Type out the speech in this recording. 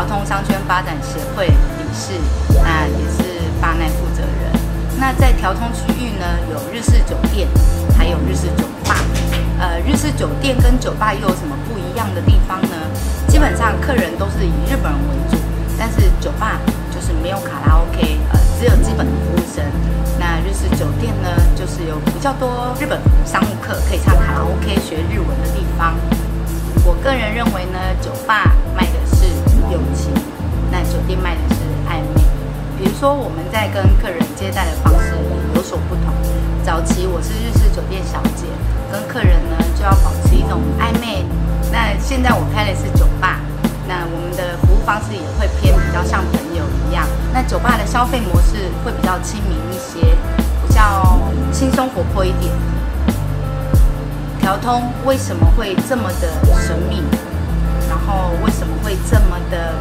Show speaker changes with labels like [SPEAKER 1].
[SPEAKER 1] 交通商圈发展协会理事，那也是巴奈负责人。那在条通区域呢，有日式酒店，还有日式酒吧。呃，日式酒店跟酒吧又有什么不一样的地方呢？基本上客人都是以日本人为主，但是酒吧就是没有卡拉 OK，呃，只有基本的服务生。那日式酒店呢，就是有比较多日本商务客可以唱卡拉 OK 学日文的地方。我个人认为呢，酒吧说我们在跟客人接待的方式也有所不同。早期我是日式酒店小姐，跟客人呢就要保持一种暧昧。那现在我开的是酒吧，那我们的服务方式也会偏比较像朋友一样。那酒吧的消费模式会比较亲民一些，比较轻松活泼一点。条通为什么会这么的神秘？然后为什么会这么的